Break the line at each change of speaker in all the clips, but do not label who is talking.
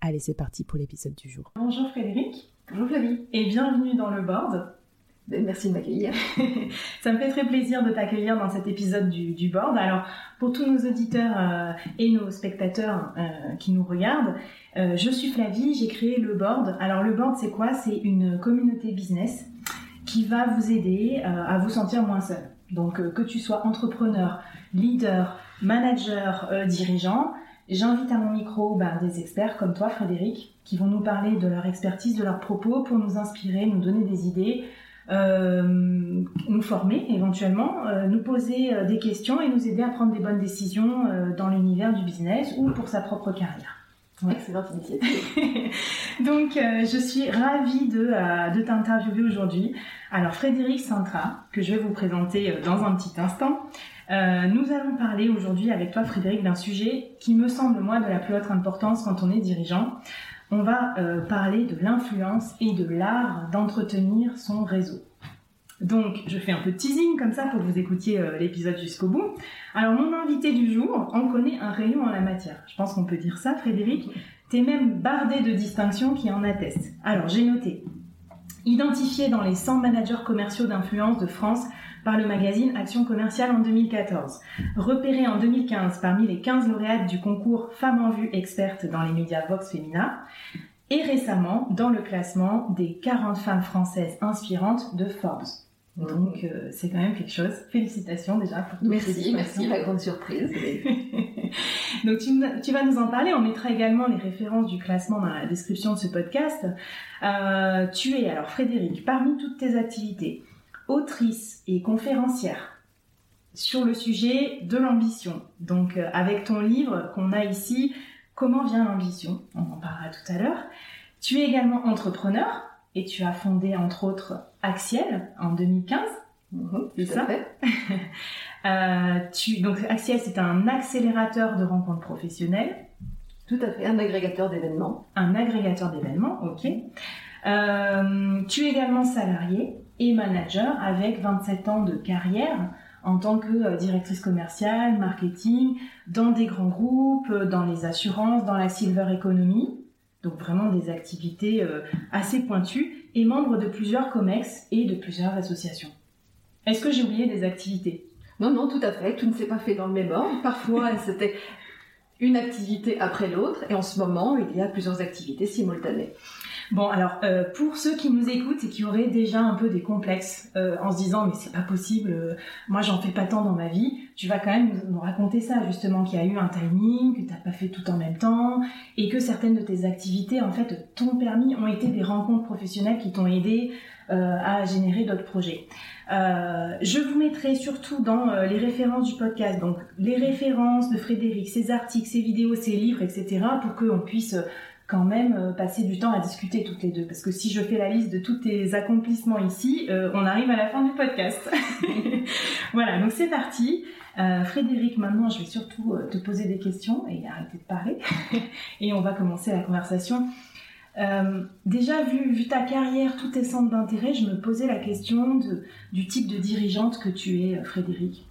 Allez, c'est parti pour l'épisode du jour.
Bonjour Frédéric.
Bonjour Flavie.
Et bienvenue dans le board.
Ben, merci de m'accueillir.
Ça me fait très plaisir de t'accueillir dans cet épisode du, board. Alors, pour tous nos auditeurs euh, et nos spectateurs euh, qui nous regardent, euh, je suis Flavie, j'ai créé le board. Alors, le board, c'est quoi? C'est une communauté business qui va vous aider à vous sentir moins seul. Donc, que tu sois entrepreneur, leader, manager, dirigeant, J'invite à mon micro ben, des experts comme toi, Frédéric, qui vont nous parler de leur expertise, de leurs propos, pour nous inspirer, nous donner des idées, euh, nous former éventuellement, euh, nous poser euh, des questions et nous aider à prendre des bonnes décisions dans l'univers du business ou pour sa propre carrière.
Ouais. Excellente initiative.
Donc, je suis ravie de, de t'interviewer aujourd'hui. Alors, Frédéric Sintra, que je vais vous présenter dans un petit instant, euh, nous allons parler aujourd'hui avec toi, Frédéric, d'un sujet qui me semble, moi, de la plus haute importance quand on est dirigeant. On va euh, parler de l'influence et de l'art d'entretenir son réseau. Donc, je fais un peu de teasing comme ça pour que vous écoutiez euh, l'épisode jusqu'au bout. Alors, mon invité du jour en connaît un rayon en la matière. Je pense qu'on peut dire ça, Frédéric. T'es même bardé de distinctions qui en attestent. Alors, j'ai noté identifié dans les 100 managers commerciaux d'influence de France par le magazine Action commerciale en 2014. Repéré en 2015 parmi les 15 lauréates du concours Femmes en vue expertes dans les médias Vox Femina et récemment dans le classement des 40 femmes françaises inspirantes de Forbes. Donc euh, c'est quand même quelque chose. Félicitations déjà pour
toutes Merci, merci, la grande surprise.
Donc tu, tu, vas nous en parler. On mettra également les références du classement dans la description de ce podcast. Euh, tu es alors Frédéric, parmi toutes tes activités, autrice et conférencière sur le sujet de l'ambition. Donc euh, avec ton livre qu'on a ici, Comment vient l'ambition? On en parlera tout à l'heure. Tu es également entrepreneur et tu as fondé entre autres Axiel en 2015.
Mhm, c'est ça?
euh, tu, donc Axiel, c'est un accélérateur de rencontres professionnelles.
Tout à fait, un agrégateur d'événements.
Un agrégateur d'événements, ok. Euh, tu es également salarié et manager avec 27 ans de carrière en tant que euh, directrice commerciale, marketing, dans des grands groupes, euh, dans les assurances, dans la silver economy. Donc vraiment des activités euh, assez pointues et membre de plusieurs COMEX et de plusieurs associations. Est-ce que j'ai oublié des activités?
Non, non, tout à fait. Tout ne s'est pas fait dans le même ordre. Parfois, c'était une activité après l'autre et en ce moment, il y a plusieurs activités simultanées.
Bon, alors euh, pour ceux qui nous écoutent et qui auraient déjà un peu des complexes euh, en se disant mais c'est pas possible, euh, moi j'en fais pas tant dans ma vie, tu vas quand même nous, raconter ça justement qu'il y a eu un timing, que t'as pas fait tout en même temps et que certaines de tes activités en fait t'ont permis, ont été des rencontres professionnelles qui t'ont aidé à générer d'autres projets. Je vous mettrai surtout dans les références du podcast, donc les références de Frédéric, ses articles, ses vidéos, ses livres, etc. pour qu'on puisse quand même euh, passer du temps à discuter toutes les deux. Parce que si je fais la liste de tous tes accomplissements ici, euh, on arrive à la fin du podcast. voilà, donc c'est parti. Euh, Frédéric, maintenant je vais surtout te poser des questions et arrêter de parler. et on va commencer la conversation. Déjà, vu, vu, ta carrière, tous tes centres d'intérêt, je me posais la question de, du type de dirigeante que tu es, Frédéric.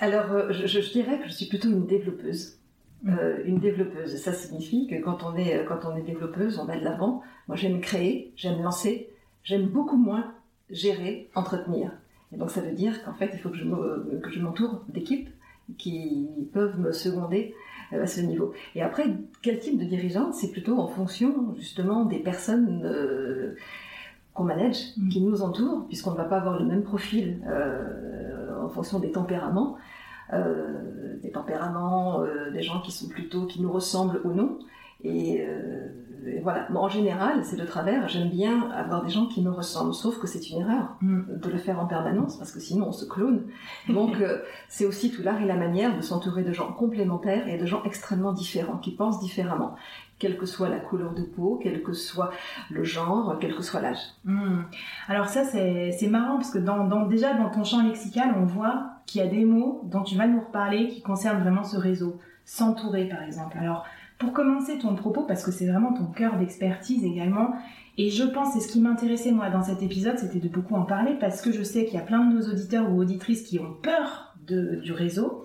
Alors, je, je dirais que je suis plutôt une développeuse. Euh, une développeuse. Ça signifie que quand on est quand on est développeuse, on va de l'avant. Moi, j'aime créer, j'aime lancer, j'aime beaucoup moins gérer, entretenir. Et donc, ça veut dire qu'en fait, il faut que je m'entoure d'équipes qui peuvent me seconder euh, à ce niveau. Et après, quel type de dirigeante C'est plutôt en fonction justement des personnes euh, qu'on manage, mm. qui nous entourent, puisqu'on ne va pas avoir le même profil en fonction des tempéraments. Euh, des tempéraments, euh, des gens qui sont plutôt, qui nous ressemblent ou non. Et, euh, voilà. en général, c'est de travers. J'aime bien avoir des gens qui me ressemblent, sauf que c'est une erreur mm. de le faire en permanence parce que sinon on se clone. Donc c'est aussi tout l'art et la manière de s'entourer de gens complémentaires et de gens extrêmement différents, qui pensent différemment, quelle que soit la couleur de peau, quel que soit le genre, quel que soit l'âge.
Mm. Alors ça c'est marrant parce que dans, déjà dans ton champ lexical, on voit qu'il y a des mots dont tu vas nous reparler qui concernent vraiment ce réseau. S'entourer par exemple. Alors pour commencer ton propos, parce que c'est vraiment ton cœur d'expertise également, et je pense, c'est ce qui m'intéressait moi dans cet épisode, c'était de beaucoup en parler, parce que je sais qu'il y a plein de nos auditeurs ou auditrices qui ont peur du réseau.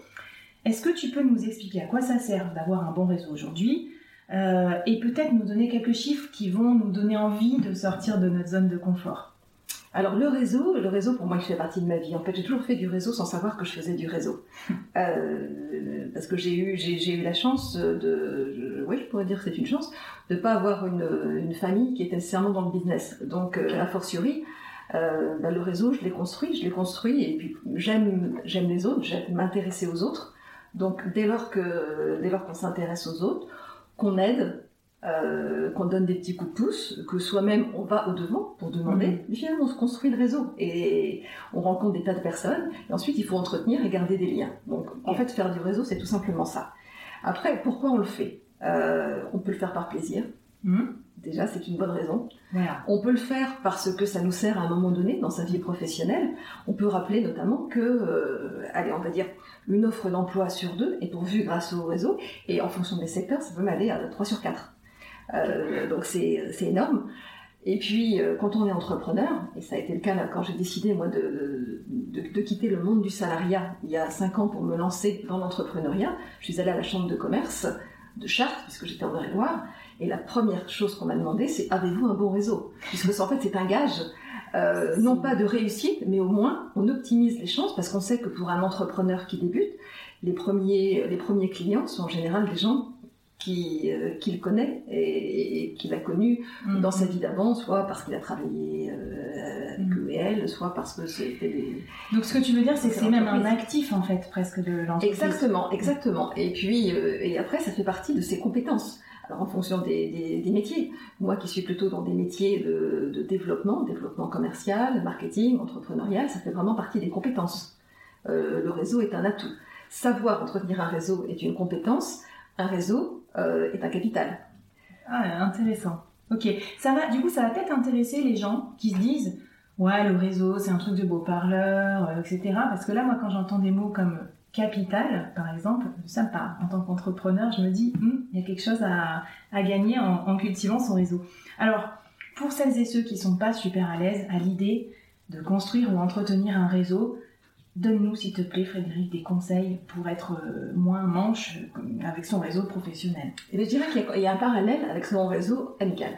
Est-ce que tu peux nous expliquer à quoi ça sert d'avoir un bon réseau aujourd'hui euh, et peut-être nous donner quelques chiffres qui vont nous donner envie de sortir de notre zone de confort?
Alors le réseau, le réseau pour moi il fait partie de ma vie. En fait, j'ai toujours fait du réseau sans savoir que je faisais du réseau, euh, parce que j'ai eu j'ai eu la chance de, oui je pourrais dire que c'est une chance de pas avoir une, une, famille qui était nécessairement dans le business. Donc euh, a fortiori, euh, ben, le réseau je l'ai construit, je l'ai construit et puis j'aime j'aime les autres, j'aime m'intéresser aux autres. Donc dès lors que dès lors qu'on s'intéresse aux autres, qu'on aide, euh, qu'on donne des petits coups de pouce, que soi-même on va au devant pour demander, mhm. mais finalement on se construit le réseau et on rencontre des tas de personnes et ensuite il faut entretenir et garder des liens. Donc en fait faire du réseau c'est tout simplement ça. Après pourquoi on le fait? Euh, On peut le faire par plaisir. Mhm. Déjà, c'est une bonne raison. On peut le faire parce que ça nous sert à un moment donné dans sa vie professionnelle. On peut rappeler notamment que, euh, allez, on va dire, une offre d'emploi sur deux est pourvue grâce au réseau, et en fonction des secteurs, ça peut aller à 3 sur 4. Euh, donc c'est énorme. Et puis, euh, quand on est entrepreneur, et ça a été le cas quand j'ai décidé, moi, de, de, quitter le monde du salariat il y a 5 ans pour me lancer dans l'entrepreneuriat, je suis allée à la chambre de commerce de Chartres, puisque j'étais en Eure-et-Loire, et la première chose qu'on m'a demandé, c'est avez-vous un bon réseau? Puisque en fait, c'est un gage, euh, non pas de réussite, mais au moins, on optimise les chances, parce qu'on sait que pour un entrepreneur qui débute, les premiers, les premiers clients sont en général des gens qui, euh, qu'il connaît et, qu'il a connu mm. dans sa vie d'avant, soit parce qu'il a travaillé euh, avec mm. elle, soit parce que c'était des...
Donc ce que tu veux dire, c'est que c'est même un actif en fait, presque de l'entreprise.
Exactement, exactement. Et puis, euh, et après, ça fait partie de ses compétences. Alors en fonction des, des, métiers. Moi qui suis plutôt dans des métiers de, de, développement, développement commercial, marketing, entrepreneurial, ça fait vraiment partie des compétences. Euh, le réseau est un atout. Savoir entretenir un réseau est une compétence. Un réseau, euh, est un capital.
Ah, intéressant. Ok, ça va. Du coup, ça va peut-être intéresser les gens qui se disent, ouais, le réseau, c'est un truc de beau parleur, euh, etc. Parce que là, moi, quand j'entends des mots comme capital, par exemple, ça me parle. En tant qu'entrepreneur, je me dis, hum, il y a quelque chose à, gagner en, en, cultivant son réseau. Alors, pour celles et ceux qui sont pas super à l'aise à l'idée de construire ou entretenir un réseau, Donne-nous, s'il te plaît, Frédéric, des conseils pour être euh, moins manche euh, avec son réseau professionnel.
Et eh je dirais qu'il y, a un parallèle avec son réseau amical.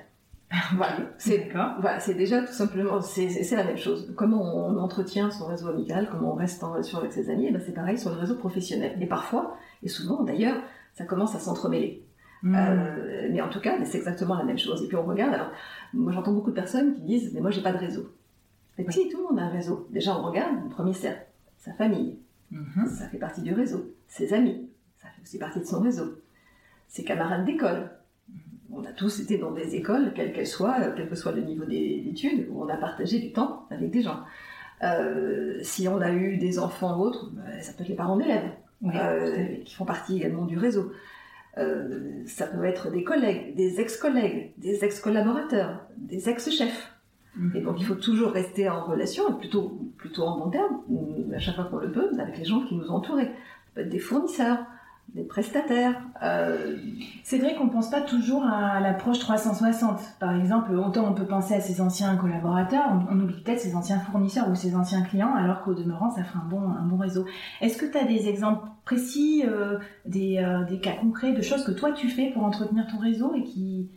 voilà, c'est voilà, c'est déjà tout simplement, c'est la même chose. Comment on entretient son réseau amical, comment on reste en relation avec ses amis, eh ben c'est pareil sur le réseau professionnel. Et parfois, et souvent d'ailleurs, ça commence à s'entremêler. Hmm. Euh, mais en tout cas, c'est exactement la même chose. Et puis on regarde. Alors, moi j'entends beaucoup de personnes qui disent, mais moi j'ai pas de réseau. Mais si, tout le monde a un réseau. Déjà, on regarde le premier cercle sa famille, mhm. ça fait partie du réseau, ses amis, ça fait aussi partie de son réseau, ses camarades d'école. Mhm. On a tous été dans des écoles, quelles qu'elles soient, euh, quel que soit le niveau d'études, où on a partagé du temps avec des gens. Euh, si on a eu des enfants ou autres, bah, ça peut être les parents d'élèves, euh, qui font partie également du réseau. ça peut être des collègues, des ex-collègues, des ex-collaborateurs, des ex-chefs. Et donc il faut toujours rester en relation, plutôt, plutôt en bon terme, à chaque fois qu'on le peut, avec les gens qui nous peut être des fournisseurs, des prestataires.
Euh... C'est vrai qu'on pense pas toujours à l'approche 360. Par exemple, autant on peut penser à ses anciens collaborateurs, on, oublie peut-être ses anciens fournisseurs ou ses anciens clients, alors qu'au demeurant, ça fait un bon, un bon réseau. Est-ce que tu as des exemples précis, euh, des, euh, des, cas concrets de choses que toi tu fais pour entretenir ton réseau et qui,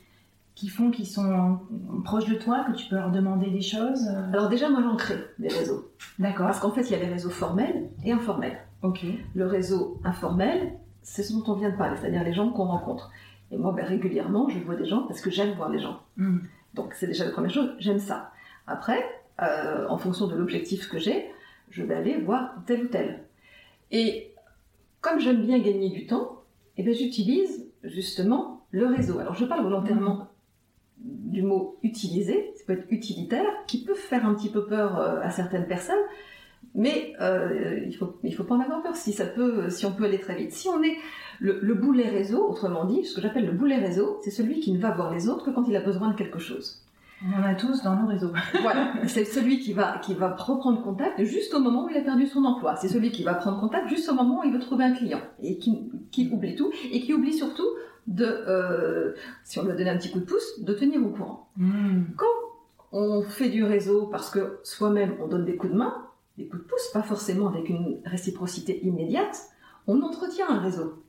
qui font qu'ils sont proches de toi, que tu peux leur demander des choses euh?
Alors déjà, moi j'en crée des réseaux.
D'accord.
Parce qu'en fait, il y a les réseaux formels et informels.
Ok.
Le réseau informel, c'est ce dont on vient de parler, c'est-à-dire les gens qu'on rencontre. Et moi, ben, régulièrement, je vois des gens parce que j'aime voir les gens.
Hmm.
Donc c'est déjà la première chose, j'aime ça. Après, euh, en fonction de l'objectif que j'ai, je vais aller voir tel ou tel. Et comme j'aime bien gagner du temps, eh ben, j'utilise justement le réseau. Alors je parle volontairement du mot utiliser, ça peut être utilitaire, qui peut faire un petit peu peur euh, à certaines personnes, mais euh, il faut il faut pas en avoir peur si ça peut si on peut aller très vite. Si on est le, boulet réseau, autrement dit, ce que j'appelle le boulet réseau, c'est celui qui ne va voir les autres que quand il a besoin de quelque chose.
On en a tous dans nos réseaux.
voilà, c'est celui qui va qui va reprendre contact juste au moment où il a perdu son emploi. C'est celui qui va prendre contact juste au moment où il veut trouver un client et qui, qui oublie tout et qui oublie surtout de, euh, si on veut donner un petit coup de pouce, de tenir au courant.
Hmm.
Quand on fait du réseau parce que soi-même on donne des coups de main, des coups de pouce, pas forcément avec une réciprocité immédiate, on entretient un réseau.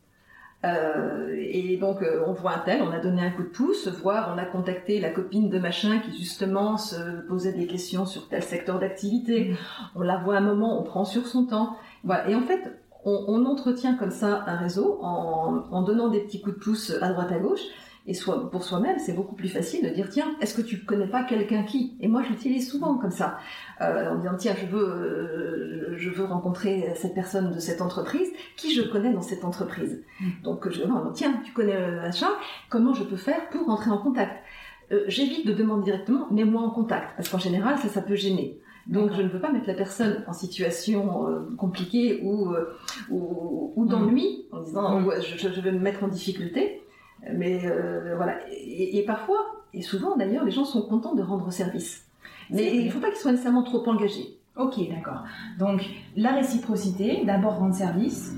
Euh, et donc euh, on voit un tel, on a donné un coup de pouce, voire on a contacté la copine de machin qui justement se posait des questions sur tel secteur d'activité. Hmm. On la voit un moment, on prend sur son temps. Voilà. Et en fait, on, entretient comme ça un réseau en, donnant des petits coups de pouce à droite à gauche. Et soit, pour soi-même, c'est beaucoup plus facile de dire tiens, est-ce que tu connais pas quelqu'un qui Et moi, je l'utilise souvent comme ça, euh, en disant tiens, je veux, euh, je veux rencontrer cette personne de cette entreprise qui je connais dans cette entreprise. Mm. Donc je non, tiens, tu connais l'achat, comment je peux faire pour rentrer en contact euh, J'évite de demander directement, mets-moi en contact, parce qu'en général, ça, ça peut gêner. Donc je ne peux pas mettre la personne en situation euh, compliquée ou, euh, ou, ou d'ennui en disant mm. je, je, vais me mettre en difficulté. Mais euh, voilà. Et, et, parfois, et souvent d'ailleurs, les gens sont contents de rendre service. Mais il ne faut pas qu'ils soient nécessairement trop engagés.
Ok, d'accord. Donc la réciprocité, d'abord rendre service,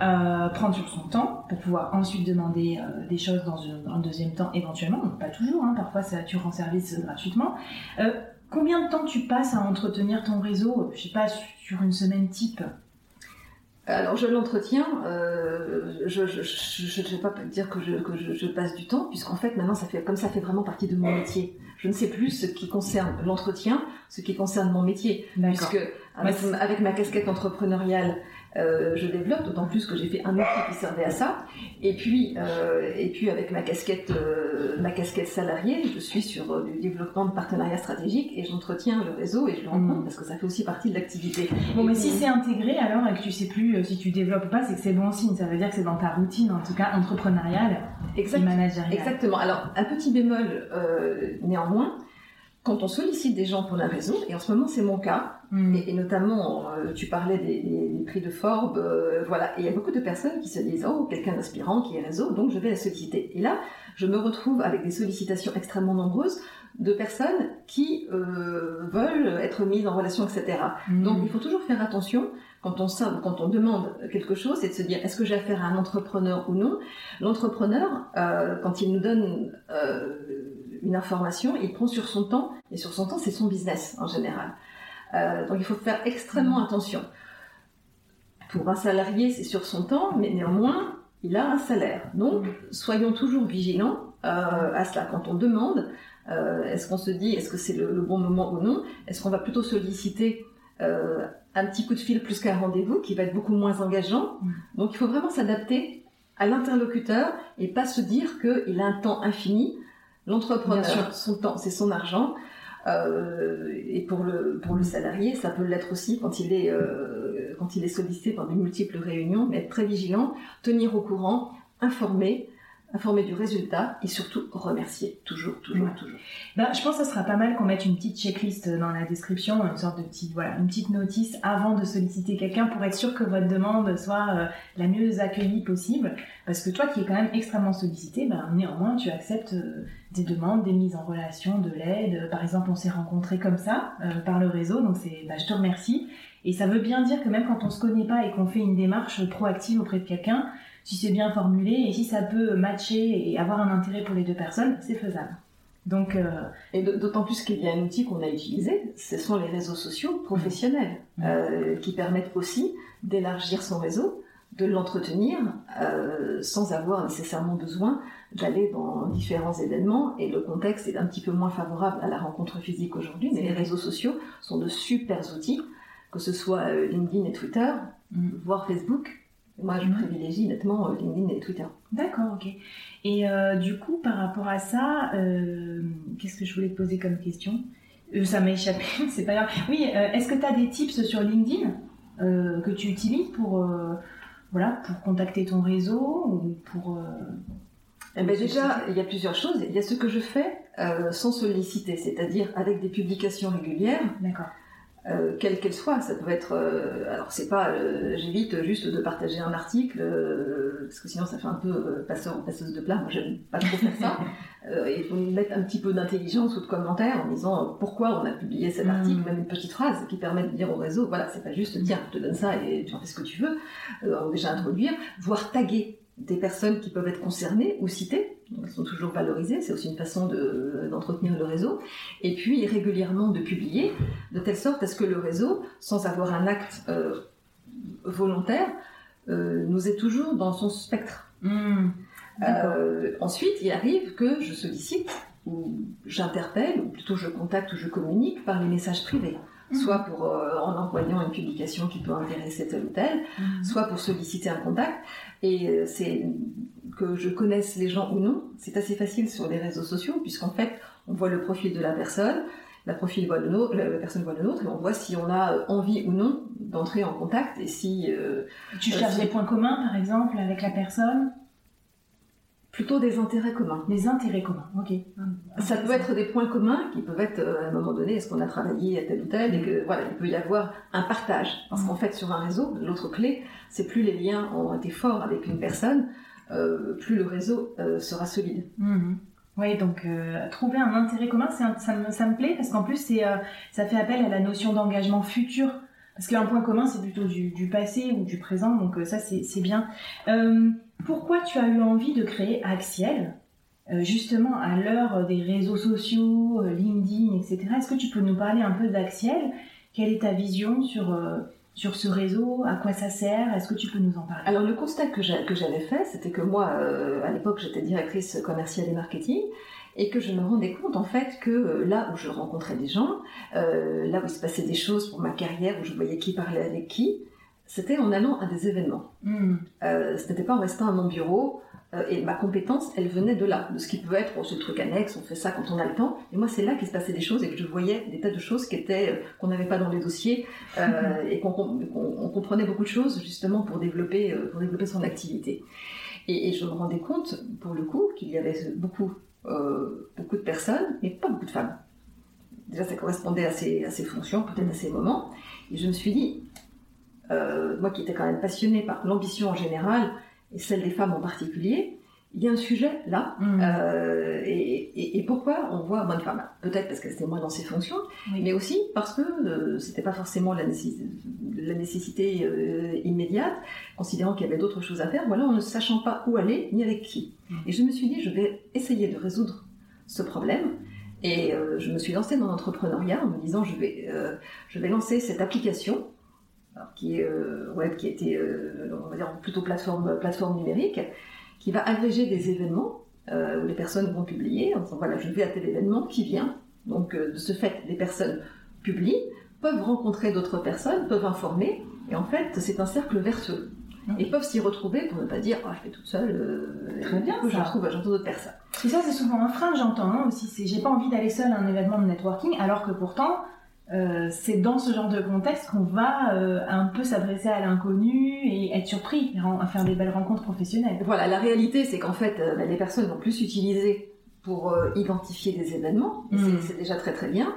euh, prendre sur son temps pour pouvoir ensuite demander euh, des choses dans un, deuxième temps éventuellement, pas toujours, hein, parfois ça, tu rends service gratuitement. Euh, Combien de temps tu passes à entretenir ton réseau, je sais pas, sur une semaine type?
Alors je l'entretiens, euh, je ne vais pas dire que, je, que je, passe du temps, puisqu'en fait maintenant ça fait comme ça fait vraiment partie de mon métier. Je ne sais plus ce qui concerne l'entretien, ce qui concerne mon métier, puisque avec ma casquette entrepreneuriale, euh, je développe, d'autant plus que j'ai fait un outil qui servait à ça. Et puis, euh, et puis avec ma casquette, euh, ma casquette salariée, je suis sur euh, du développement de partenariats stratégiques et j'entretiens le réseau et je le rencontre mm. parce que ça fait aussi partie de l'activité.
Bon, mais si c'est intégré alors et que tu sais plus euh, si tu développes ou pas, c'est que c'est bon signe. Ça veut dire que c'est dans ta routine, en tout cas entrepreneuriale
exact,
managériale.
Exactement. Alors, un petit bémol néanmoins quand on sollicite des gens pour un réseau, et en ce moment c'est mon cas, hmm. et, notamment euh, tu parlais des, prix de Forbes, euh, voilà, et il y a beaucoup de personnes qui se disent oh quelqu'un d'inspirant qui est réseau, donc je vais la solliciter. Et là, je me retrouve avec des sollicitations extrêmement nombreuses de personnes qui euh, veulent être mises en relation, etc. Hmm. Donc il faut toujours faire attention quand on, quand on demande quelque chose, et de se dire est-ce que j'ai affaire à un entrepreneur ou non? L'entrepreneur, quand il nous donne une information, il prend sur son temps, et sur son temps, c'est son business en général. Euh, donc il faut faire extrêmement mm. attention. Pour un salarié, c'est sur son temps, mais néanmoins, il a un salaire. Donc, mm. soyons toujours vigilants euh, à cela. Quand on demande, euh, est-ce qu'on se dit, est-ce que c'est le, bon moment ou non Est-ce qu'on va plutôt solliciter un petit coup de fil plus qu'un rendez-vous qui va être beaucoup moins engageant? Mm. Donc, il faut vraiment s'adapter à l'interlocuteur et pas se dire qu'il a un temps infini L'entrepreneur, son temps, c'est son argent. Euh, et pour le pour le salarié, ça peut l'être aussi quand il est euh, quand il est sollicité par de multiples réunions, mais être très vigilant, tenir au courant, informer, informer du résultat et surtout remercier toujours, toujours, toujours.
Ben, je pense que ce sera pas mal qu'on mette une petite checklist dans la description, une sorte de petite, voilà, une petite notice avant de solliciter quelqu'un pour être sûr que votre demande soit euh, la mieux accueillie possible. Parce que toi qui es quand même extrêmement sollicité, ben, néanmoins tu acceptes euh, des demandes, des mises en relation, de l'aide. Par exemple, on s'est rencontrés comme ça euh, par le réseau, donc c'est, ben, je te remercie. Et ça veut bien dire que même quand on se connaît pas et qu'on fait une démarche proactive auprès de quelqu'un, si c'est bien formulé et si ça peut matcher et avoir un intérêt pour les deux personnes, c'est faisable. Donc, euh,
Et d'autant plus qu'il y a un outil qu'on a utilisé, ce sont les réseaux sociaux professionnels, mmh. euh, qui permettent aussi d'élargir son réseau, de l'entretenir, euh, sans avoir nécessairement besoin d'aller dans différents événements. Et le contexte est un petit peu moins favorable à la rencontre physique aujourd'hui, mais les réseaux sociaux sont de super outils, que ce soit LinkedIn et Twitter, mmh. voire Facebook, moi, je privilégie nettement euh, LinkedIn et Twitter.
D'accord, ok. Et euh, du coup, par rapport à ça, euh, qu'est-ce que je voulais te poser comme question? Ça m'a échappé, c'est pas grave. Oui, est-ce que tu as des tips sur LinkedIn que tu utilises pour, voilà, pour contacter ton réseau ou pour...
Eh ben déjà, il y a plusieurs choses. Il y a ce que je fais sans solliciter, c'est-à-dire avec des publications régulières.
D'accord.
Euh, quelle qu'elle soit. Ça peut être, euh, alors c'est pas, euh, j'évite juste de partager un article parce que sinon ça fait un peu passeur ou passeuse de plat. Moi j'aime pas trop faire ça. il faut mettre un petit peu d'intelligence ou de commentaire en disant pourquoi on a publié cet article, mm. même une petite phrase qui permet de dire au réseau, voilà, c'est pas juste tiens, je te donne ça et tu en fais ce que tu veux. déjà introduire, voire taguer des personnes qui peuvent être concernées ou citées, donc elles sont toujours valorisées, c'est aussi une façon d'entretenir le réseau, et puis régulièrement de publier, de telle sorte à ce que le réseau, sans avoir un acte euh, volontaire, euh, nous est toujours dans son spectre. Hmm. Euh, ensuite, il arrive que je sollicite, ou j'interpelle, ou plutôt je contacte ou je communique par les messages privés soit pour euh, en envoyant une publication qui peut intéresser tel ou tel, mhm. soit pour solliciter un contact. Et euh, c'est que je connaisse les gens ou non, c'est assez facile sur les réseaux sociaux, puisqu'en fait, on voit le profil de la personne, la, profil voit le nôtre, la personne voit le nôtre, et on voit si on a euh, envie ou non d'entrer en contact, et si...
tu cherches des points communs, par exemple, avec la personne?
Plutôt des intérêts communs.
Des intérêts communs, ok.
Ça peut être des points communs qui peuvent être, euh, à un moment donné, est-ce qu'on a travaillé à tel ou tel, et que voilà, il peut y avoir un partage. Parce qu'en fait, sur un réseau, l'autre clé, c'est plus les liens ont été forts avec une personne, euh, plus le réseau euh, sera solide.
Mhm. Oui, donc trouver un intérêt commun, ça, me, ça me plaît parce qu'en plus, c'est, ça fait appel à la notion d'engagement futur. Parce qu'un point commun, c'est plutôt du, du, passé ou du présent, donc ça, c'est, c'est bien. Pourquoi tu as eu envie de créer Axiel euh, justement à l'heure des réseaux sociaux, euh, LinkedIn, etc. Est-ce que tu peux nous parler un peu d'Axiel? Quelle est ta vision sur, euh, sur ce réseau? À quoi ça sert? Est-ce que tu peux nous en parler?
Alors le constat que j'avais fait, c'était que moi, à l'époque, j'étais directrice commerciale et marketing et que je me rendais compte en fait que là où je rencontrais des gens, là où il se passait des choses pour ma carrière, où je voyais qui parlait avec qui, c'était en allant à des événements. Hmm. Euh, ce n'était pas en restant à mon bureau. Euh, et ma compétence, elle venait de là, de ce qui peut être oh, ce truc annexe, on fait ça quand on a le temps. Et moi, c'est là qu'il se passait des choses et que je voyais des tas de choses qui étaient euh, qu'on n'avait pas dans les dossiers et qu'on comprenait beaucoup de choses justement pour développer pour développer son activité. Et, je me rendais compte, pour le coup, qu'il y avait beaucoup beaucoup de personnes, mais pas beaucoup de femmes. Déjà, ça correspondait à ces, à ces fonctions, peut-être à ces moments. Et je me suis dit, euh, moi qui étais quand même passionnée par l'ambition en général et celle des femmes en particulier, il y a un sujet là. Mm. Euh, et, pourquoi on voit moins de femmes? Peut-être parce qu'elles étaient moins dans ces fonctions, mais aussi parce que euh, c'était pas forcément la nécessité, immédiate, considérant qu'il y avait d'autres choses à faire. Voilà, en ne sachant pas où aller ni avec qui. Mm. Et je me suis dit, je vais essayer de résoudre ce problème. Et je me suis lancée dans l'entrepreneuriat en me disant, je vais, je vais lancer cette application qui est euh, web, qui était euh, on va dire plutôt plateforme, plateforme numérique, qui va agréger des événements euh, où les personnes vont publier en disant voilà je vais à tel événement qui vient. Donc de ce fait, les personnes publient, peuvent rencontrer d'autres personnes, peuvent informer, et en fait c'est un cercle vertueux. Et peuvent s'y retrouver pour ne pas dire oh, je fais toute seule.
Très bien.
Je retrouve j'entends d'autres personnes.
Et ça c'est souvent un frein que j'entends hein, aussi. C'est j'ai pas envie d'aller seule à un événement de networking alors que pourtant euh, c'est dans ce genre de contexte qu'on va euh, un peu s'adresser à l'inconnu et être surpris à faire des belles rencontres professionnelles.
Voilà, la réalité c'est qu'en fait bah, les personnes vont plus utiliser pour identifier des événements, mm. c'est déjà très très bien,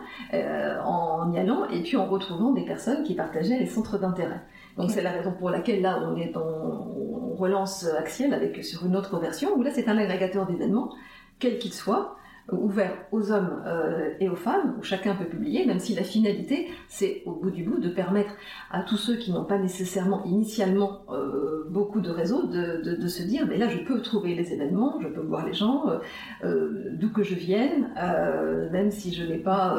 en y allant et puis en retrouvant des personnes qui partageaient les centres d'intérêt. Donc c'est la raison pour laquelle là on est on relance Axiel avec sur une autre version où là c'est un agrégateur d'événements quel qu'il soit ouvert aux hommes euh, et aux femmes, où chacun peut publier, même si la finalité, c'est au bout du bout de permettre à tous ceux qui n'ont pas nécessairement initialement euh, beaucoup de réseaux de, de, de, se dire, mais là je peux trouver les événements, je peux voir les gens, euh, euh d'où que je vienne, euh, même si je n'ai pas,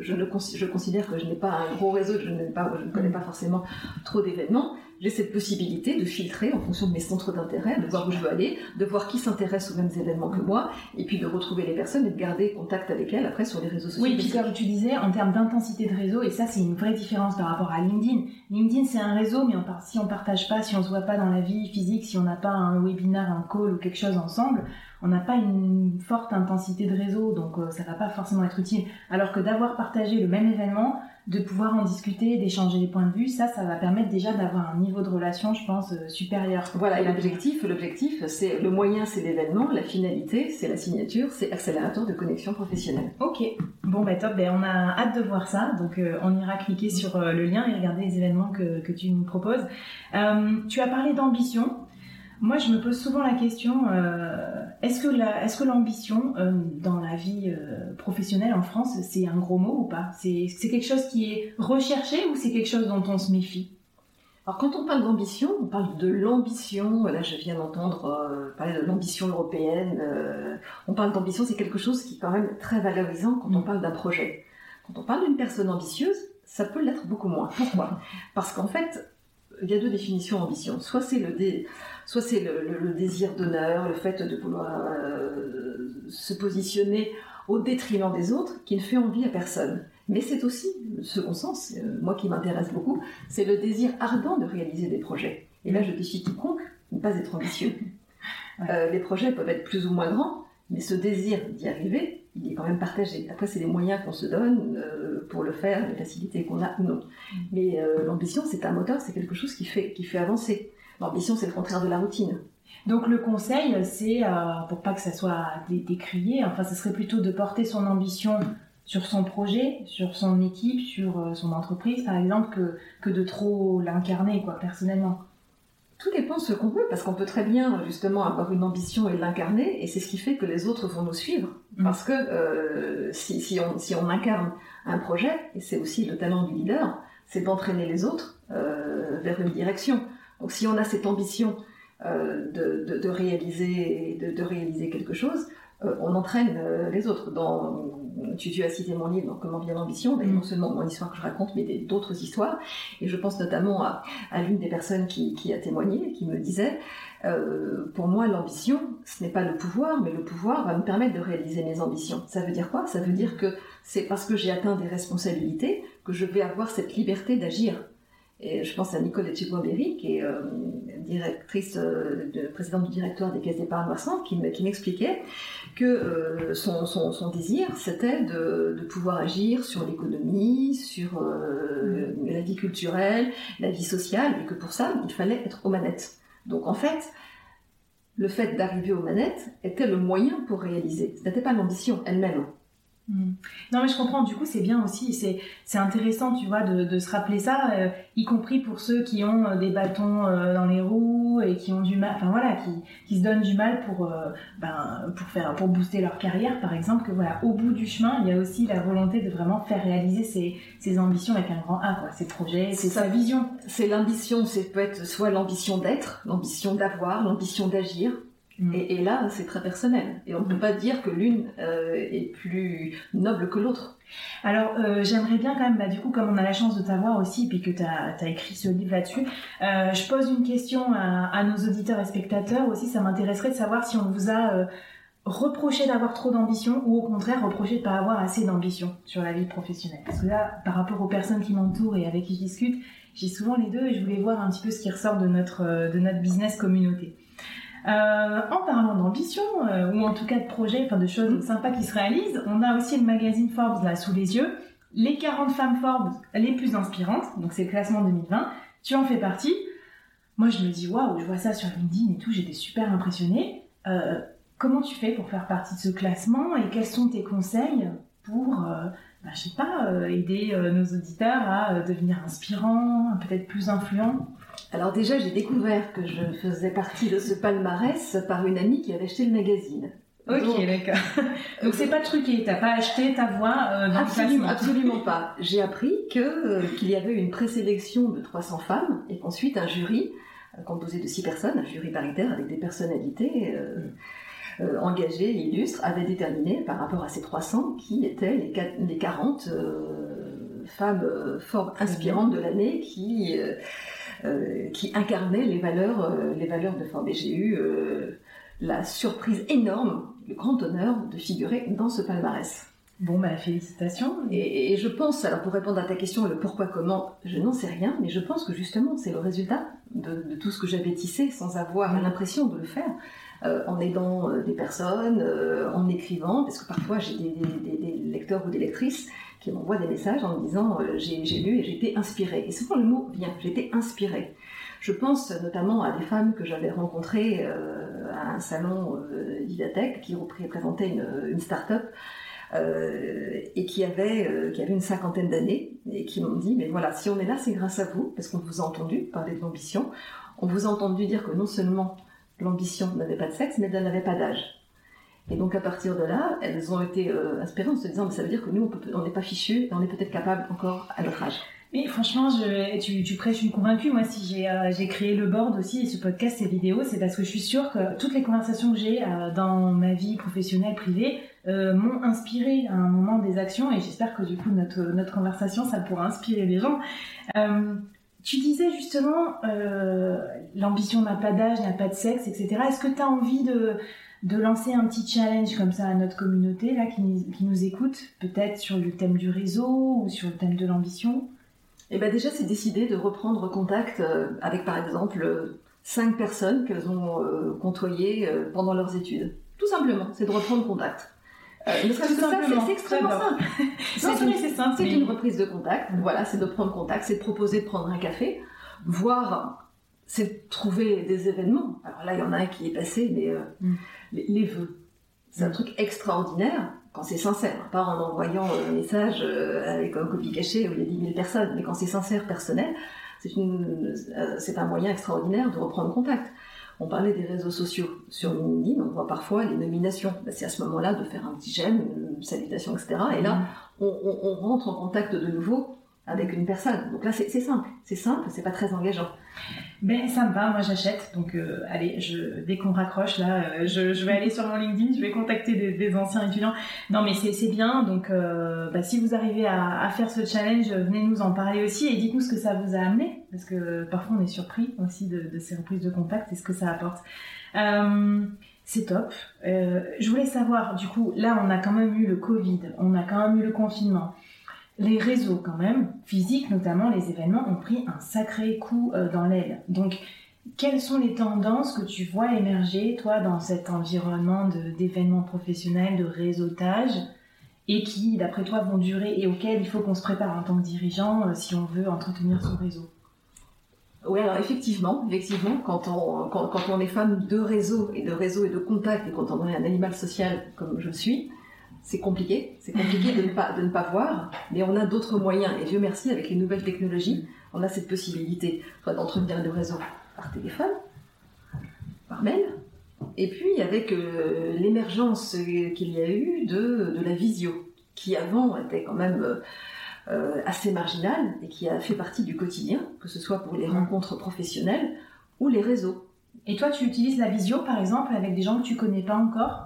je, ne je considère que je n'ai pas un gros réseau, je, pas, je ne connais pas forcément trop d'événements, j'ai cette possibilité de filtrer en fonction de mes centres d'intérêt, de voir où je veux aller, de voir qui s'intéresse aux mêmes événements que moi, et puis de retrouver les personnes et de garder contact avec elles après sur les réseaux sociaux.
Oui, puis comme tu disais, en termes d'intensité de réseau, et ça c'est une vraie différence par rapport à LinkedIn. LinkedIn c'est un réseau, mais si on partage pas, si on se voit pas dans la vie physique, si on n'a pas un webinar, un call ou quelque chose ensemble, on n'a pas une forte intensité de réseau, donc euh, ça va pas forcément être utile. Alors que d'avoir partagé le même événement, de pouvoir en discuter, d'échanger des points de vue, ça, ça va permettre déjà d'avoir un niveau de relation, je pense, euh, supérieur.
Voilà, l'objectif, l'objectif, c'est le moyen, c'est l'événement, la finalité, c'est la signature, c'est accélérateur de connexion professionnelle.
Ok, bon bah top, ben, on a hâte de voir ça, donc euh, on ira cliquer sur euh, le lien et regarder les événements que, que tu nous proposes. tu as parlé d'ambition. Moi, je me pose souvent la question est-ce que la, est-ce que l'ambition euh, dans la vie euh, professionnelle en France, c'est un gros mot ou pas? C'est, c'est quelque chose qui est recherché ou c'est quelque chose dont on se méfie?
Alors quand on parle d'ambition, on parle de l'ambition. Là, je viens d'entendre euh, parler de l'ambition européenne. on parle d'ambition, c'est quelque chose qui est quand même très valorisant quand on mm. parle d'un projet. Quand on parle d'une personne ambitieuse, ça peut l'être beaucoup moins. Pourquoi? Parce qu'en fait, il y a deux définitions d'ambition. Soit c'est le, dé soit c'est le, désir d'honneur, le fait de vouloir euh, se positionner au détriment des autres, qui ne fait envie à personne. Mais c'est aussi, le second sens, euh, moi qui m'intéresse beaucoup, c'est le désir ardent de réaliser des projets. Et là, je défie quiconque de ne pas être ambitieux. Euh, les projets peuvent être plus ou moins grands, mais ce désir d'y arriver, il est quand même partagé. Après, c'est les moyens qu'on se donne pour le faire, les facilités qu'on a ou non. Mais l'ambition, c'est un moteur, c'est quelque chose qui fait, qui fait avancer. L'ambition, c'est le contraire de la routine.
Donc le conseil, c'est, euh, pour pas que ça soit décrié, enfin, ce serait plutôt de porter son ambition sur son projet, sur son équipe, sur euh, son entreprise, par exemple, que, que de trop l'incarner, quoi, personnellement.
Tout dépend de ce qu'on veut, parce qu'on peut très bien, justement, avoir une ambition et l'incarner, et c'est ce qui fait que les autres vont nous suivre. Mm. Parce que euh, si, si, on, si on incarne un projet, et c'est aussi le talent du leader, c'est d'entraîner les autres euh, vers une direction. Donc si on a cette ambition euh, de, de, réaliser, de, de, réaliser quelque chose, on entraîne euh, les autres. Dans, tu, tu, as cité mon livre, Comment vient l'ambition, non seulement mon histoire que je raconte, mais d'autres histoires. Et je pense notamment à, à l'une des personnes qui, qui, a témoigné, qui me disait, euh, pour moi, l'ambition, ce n'est pas le pouvoir, mais le pouvoir va me permettre de réaliser mes ambitions. Ça veut dire quoi? Ça veut dire que c'est parce que j'ai atteint des responsabilités que je vais avoir cette liberté d'agir. Et je pense à Nicole Etchebois-Berry, qui est euh, directrice, euh, de, présidente du directoire des caisses d'épargne Vincent, qui m'expliquait que euh, son, son, son, désir, c'était de, de, pouvoir agir sur l'économie, sur mm. la vie culturelle, la vie sociale, et que pour ça, il fallait être aux manettes. Donc en fait, le fait d'arriver aux manettes était le moyen pour réaliser. Ce n'était pas l'ambition elle-même.
Hmm. Non mais je comprends, du coup c'est bien aussi, c'est, c'est intéressant tu vois de, de se rappeler ça, euh, y compris pour ceux qui ont euh, des bâtons euh, dans les roues et qui ont du mal, enfin voilà, qui, qui se donnent du mal pour, ben, pour, faire, pour booster leur carrière par exemple, que voilà, au bout du chemin il y a aussi la volonté de vraiment faire réaliser ses, ses ambitions avec un grand A, quoi, ses projets, c'est sa vision.
C'est l'ambition, c'est peut être soit l'ambition d'être, l'ambition d'avoir, l'ambition d'agir, Mm. Et, là, c'est très personnel. Et on ne peut pas dire que l'une euh, est plus noble que l'autre.
Alors, euh, j'aimerais bien quand même, bah, du coup, comme on a la chance de t'avoir aussi, puis que tu as, écrit ce livre là-dessus, euh, je pose une question à, nos auditeurs et spectateurs aussi. Ça m'intéresserait de savoir si on vous a reproché d'avoir trop d'ambition ou au contraire reproché de ne pas avoir assez d'ambition sur la vie professionnelle. Parce que là, par rapport aux personnes qui m'entourent et avec qui je discute, j'ai souvent les deux et je voulais voir un petit peu ce qui ressort de notre, de notre business communauté. Euh, en parlant d'ambition, euh, ou en tout cas de projets, enfin de choses sympas qui se réalisent, on a aussi le magazine Forbes là sous les yeux, les 40 femmes Forbes les plus inspirantes, donc c'est le classement 2020, tu en fais partie. Moi, je me dis, waouh, je vois ça sur LinkedIn et tout, j'étais super impressionnée. Euh, comment tu fais pour faire partie de ce classement et quels sont tes conseils pour, bah, je sais pas, aider nos auditeurs à devenir inspirants, peut-être plus influents?
Alors déjà, j'ai découvert que je faisais partie de ce palmarès par une amie qui avait acheté le magazine.
Ok, d'accord. Donc c'est pas truqué, t'as pas acheté ta voix euh, dans
absolument, Absolument pas. J'ai appris que euh, qu'il y avait une présélection de 300 femmes et qu'ensuite un jury euh, composé de 6 personnes, un jury paritaire avec des personnalités engagées et illustres, avait déterminé par rapport à ces 300 qui étaient les, les 40 femmes fort inspirantes de l'année qui qui incarnaient les valeurs les valeurs de Ford. Et j'ai eu la surprise énorme, le grand honneur de figurer dans ce palmarès.
Bon, bah, félicitations.
Et, je pense, alors pour répondre à ta question, le pourquoi, comment, je n'en sais rien, mais je pense que justement, c'est le résultat de, tout ce que j'avais tissé sans avoir l'impression de le faire, euh, en aidant euh, des personnes, euh, en écrivant, parce que parfois j'ai des, lecteurs ou des lectrices qui m'envoient des messages en me disant j'ai lu et été inspirée. Et souvent le mot vient, été inspirée. Je pense notamment à des femmes que j'avais rencontrées à un salon d'Idatech qui représentait une, une start-up et qui avait, qui avait une cinquantaine d'années et qui m'ont dit mais voilà si on est là c'est grâce à vous parce qu'on vous a entendu parler de l'ambition, on vous a entendu dire que non seulement l'ambition n'avait pas de sexe mais elle n'avait pas d'âge. Et donc à partir de là, elles ont été inspirées en se disant mais ça veut dire que nous on n'est pas fichus on est peut-être capable encore à notre âge.
Mais franchement, je, tu, prêches une convaincue. Moi, si j'ai euh, créé le board aussi ce podcast, ces vidéos, c'est parce que je suis sûre que toutes les conversations que j'ai euh, dans ma vie professionnelle, privée, euh, m'ont inspiré à un moment des actions et j'espère que du coup notre notre conversation, ça pourra inspirer les gens. Tu disais justement, l'ambition n'a pas d'âge, n'a pas de sexe, etc. Est-ce que tu as envie de lancer un petit challenge comme ça à notre communauté qui, nous écoute, peut-être sur le thème du réseau ou sur le thème de l'ambition?
Eh ben déjà, c'est décidé de reprendre contact euh, avec, par exemple, cinq personnes qu'elles ont euh, côtoyées euh, pendant leurs études. Tout simplement, c'est de reprendre contact.
Euh, c'est extrêmement simple.
c'est une reprise de contact. Voilà, c'est de prendre contact, c'est de proposer de prendre un café, voir, c'est de trouver des événements. Alors là, il y en a un qui est passé, mais mm. les, les, vœux. C'est un mm. truc extraordinaire quand c'est sincère, pas en envoyant un message euh, avec un copie cachée où il y a 10 000 personnes, mais quand c'est sincère, personnel, euh, c'est un moyen extraordinaire de reprendre contact. On parlait des réseaux sociaux. Sur LinkedIn, on voit parfois les nominations. Ben, c'est à ce moment-là de faire un petit j'aime, une salutation, etc. Et là, mm. on, on, rentre en contact de nouveau avec une personne. Donc là, c'est simple. C'est simple, c'est pas très engageant.
Ben ça me va, moi j'achète. Donc euh, allez, je, dès qu'on raccroche là, euh, je, vais aller sur mon LinkedIn, je vais contacter des, anciens étudiants. Non mais c'est bien. Donc euh, bah, si vous arrivez à, à, faire ce challenge, venez nous en parler aussi et dites-nous ce que ça vous a amené, parce que parfois on est surpris aussi de, de ces reprises de contact et ce que ça apporte. c'est top. je voulais savoir, du coup, là on a quand même eu le Covid, on a quand même eu le confinement les réseaux quand même, physiques notamment, les événements ont pris un sacré coup euh, dans l'aile. Donc, quelles sont les tendances que tu vois émerger, toi, dans cet environnement d'événements professionnels, de réseautage, et qui, d'après toi, vont durer et auxquels il faut qu'on se prépare en tant que dirigeant euh, si on veut entretenir son réseau?
Oui, alors effectivement, effectivement, quand on, quand, quand on est femme de réseau et de réseau et de contact, et quand on est un animal social comme je suis, c'est compliqué, c'est compliqué de ne, pas, de ne pas voir, mais on a d'autres moyens. Et Dieu merci, avec les nouvelles technologies, on a cette possibilité d'entretenir le réseau par téléphone, par mail, et puis avec euh, l'émergence qu'il y a eu de, de, la visio, qui avant était quand même euh, assez marginale et qui a fait partie du quotidien, que ce soit pour les rencontres professionnelles ou les réseaux.
Et toi, tu utilises la visio, par exemple, avec des gens que tu connais pas encore?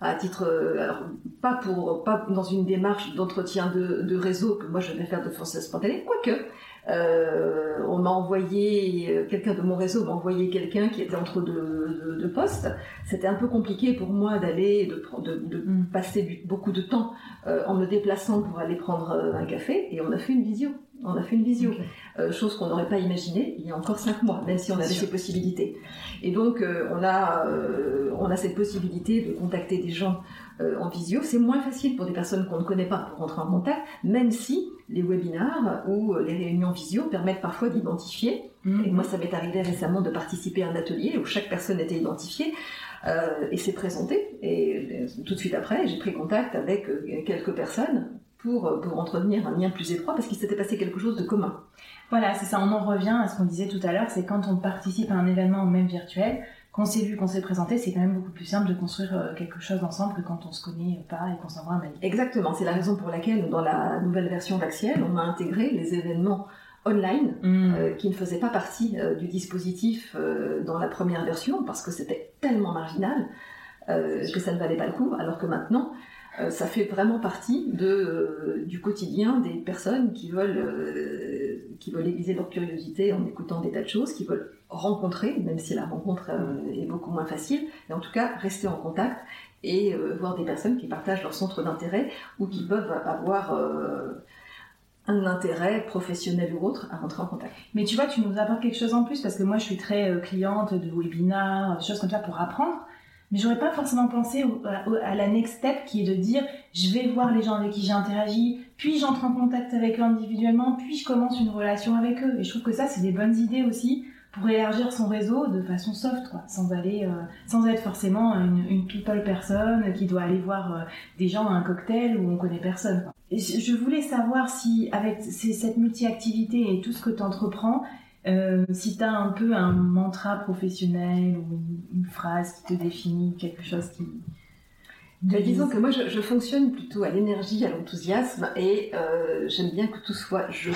À titre, euh, alors pas pour, pas dans une démarche d'entretien de, de, réseau que moi je vais faire de force spontanée, quoique euh, on m'a envoyé, euh, quelqu'un de mon réseau m'a envoyé quelqu'un qui était entre deux, deux, deux postes. C'était un peu compliqué pour moi d'aller, de, de, de mm. passer beaucoup de temps euh, en me déplaçant pour aller prendre un café, et on a fait une visio. On a fait une visio, euh, chose qu'on n'aurait pas imaginée il y a encore cinq mois, même si on avait ces possibilités. Et donc, euh, on, a, euh, on a cette possibilité de contacter des gens en visio. C'est moins facile pour des personnes qu'on ne connaît pas pour rentrer en contact, même si les webinars ou les réunions visio permettent parfois d'identifier. Mhm. Et moi, ça m'est arrivé récemment de participer à un atelier où chaque personne était identifiée. et s'est présentée. Et tout de suite après, j'ai pris contact avec quelques personnes pour, pour entretenir un lien plus étroit parce qu'il s'était passé quelque chose de commun.
Voilà, c'est ça, on en revient à ce qu'on disait tout à l'heure, c'est quand on participe à un événement même virtuel, qu'on s'est vu, qu'on s'est présenté, c'est quand même beaucoup plus simple de construire euh, quelque chose ensemble que quand on se connaît pas et qu'on s'envoie un mail.
Exactement, c'est la raison pour laquelle dans la nouvelle version d'Axiel, on a intégré les événements online mm. euh, qui ne faisaient pas partie euh, du dispositif dans la première version parce que c'était tellement marginal que ça ne valait pas le coup, alors que maintenant, euh, ça fait vraiment partie de, euh, du quotidien des personnes qui veulent, euh, qui veulent aiguiser leur curiosité en écoutant des tas de choses, qui veulent rencontrer, même si la rencontre est beaucoup moins facile, et en tout cas rester en contact et voir des personnes qui partagent leur centre d'intérêt ou qui peuvent avoir un intérêt professionnel ou autre à rentrer en contact.
Mais tu vois, tu nous apportes quelque chose en plus parce que moi je suis très cliente de webinars, choses comme ça pour apprendre. Mais j'aurais pas forcément pensé à, la next step qui est de dire je vais voir les gens avec qui j'ai interagi, puis j'entre en contact avec eux individuellement, puis je commence une relation avec eux. Et je trouve que ça c'est des bonnes idées aussi pour élargir son réseau de façon soft, quoi, sans aller, euh, sans être forcément une, une, people personne qui doit aller voir euh, des gens à un cocktail où on connaît personne. Je voulais savoir si avec cette multi-activité et tout ce que tu entreprends, euh, si tu as un peu un mantra professionnel ou une, phrase qui te définit, quelque chose qui...
De disons que moi je, fonctionne plutôt à l'énergie, à l'enthousiasme et euh, j'aime bien que tout soit je.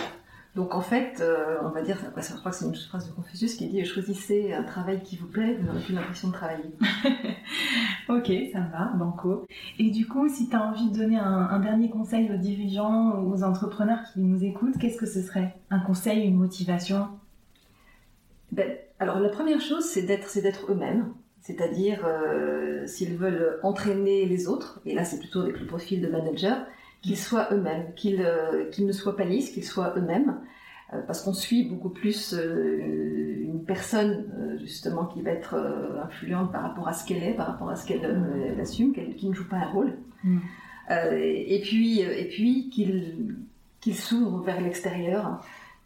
Donc en fait, euh, on va dire, je crois que c'est une phrase de Confucius qui dit choisissez un travail qui vous plaît, vous n'aurez plus l'impression de travailler.
ok, ça va, banco. Et du coup, si tu as envie de donner un, un, dernier conseil aux dirigeants ou aux entrepreneurs qui nous écoutent, qu'est-ce que ce serait? Un conseil, une motivation?
Alors la première chose, c'est d'être, c'est d'être eux-mêmes. C'est-à-dire, euh, s'ils veulent entraîner les autres, et là c'est plutôt avec le profil de manager, qu'ils soient eux-mêmes, qu'ils, euh, qu'ils ne soient pas lisses, qu'ils soient eux-mêmes, euh, parce qu'on suit beaucoup plus une personne justement qui va être influente par rapport à ce qu'elle est, par rapport à ce qu'elle assume, qu'elle, qui ne joue pas un rôle. Mm. et puis, et puis qu'il, qu'il s'ouvre vers l'extérieur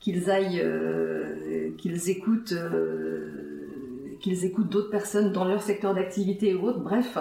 qu'ils aillent, euh, qu'ils écoutent, euh, qu'ils écoutent d'autres personnes dans leur secteur d'activité ou autre. Bref,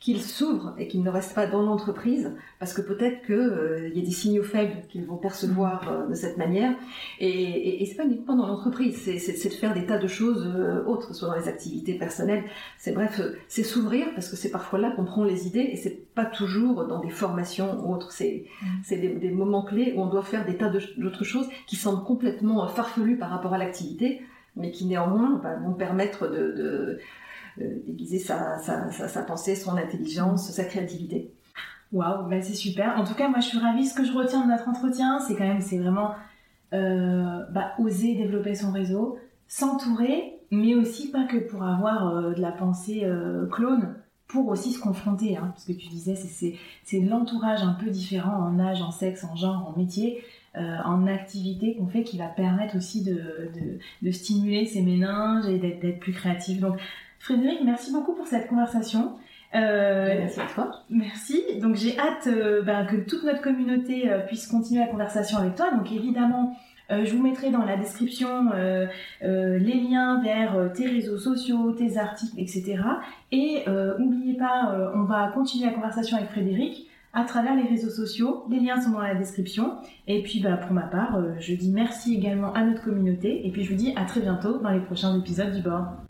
qu'ils s'ouvrent et qu'ils ne restent pas dans l'entreprise, parce que peut-être qu'il euh, y a des signaux faibles qu'ils vont percevoir euh, de cette manière. Et, et, et c'est pas uniquement dans l'entreprise, c'est de faire des tas de choses euh, autres, soit dans les activités personnelles. C'est bref, c'est s'ouvrir, parce que c'est parfois là qu'on prend les idées, et c'est pas toujours dans des formations ou autres. C'est mm. des, des, moments clés où on doit faire des tas d'autres choses qui semblent complètement farfelues par rapport à l'activité, mais qui néanmoins bah, vont permettre de, de sa, sa, sa, pensée, son intelligence, sa créativité.
Waouh, ben c'est super. En tout cas, moi je suis ravie. Ce que je retiens de notre entretien, c'est quand même, c'est vraiment euh, bah, oser développer son réseau, s'entourer, mais aussi pas que pour avoir euh, de la pensée euh, clone, pour aussi se confronter. Hein, parce que tu disais, c'est l'entourage un peu différent en âge, en sexe, en genre, en métier, en activité qu'on fait qui va permettre aussi de, de, de stimuler ses méninges et d'être plus créatif. Donc Frédéric, merci beaucoup pour cette conversation.
Euh, merci à toi.
Merci. Donc j'ai hâte euh, ben, que toute notre communauté euh, puisse continuer la conversation avec toi. Donc évidemment, je vous mettrai dans la description les liens vers tes réseaux sociaux, tes articles, etc. Et n'oubliez pas, on va continuer la conversation avec Frédéric à travers les réseaux sociaux. Les liens sont dans la description. Et puis bah, pour ma part, je dis merci également à notre communauté. Et puis je vous dis à très bientôt dans les prochains épisodes du board.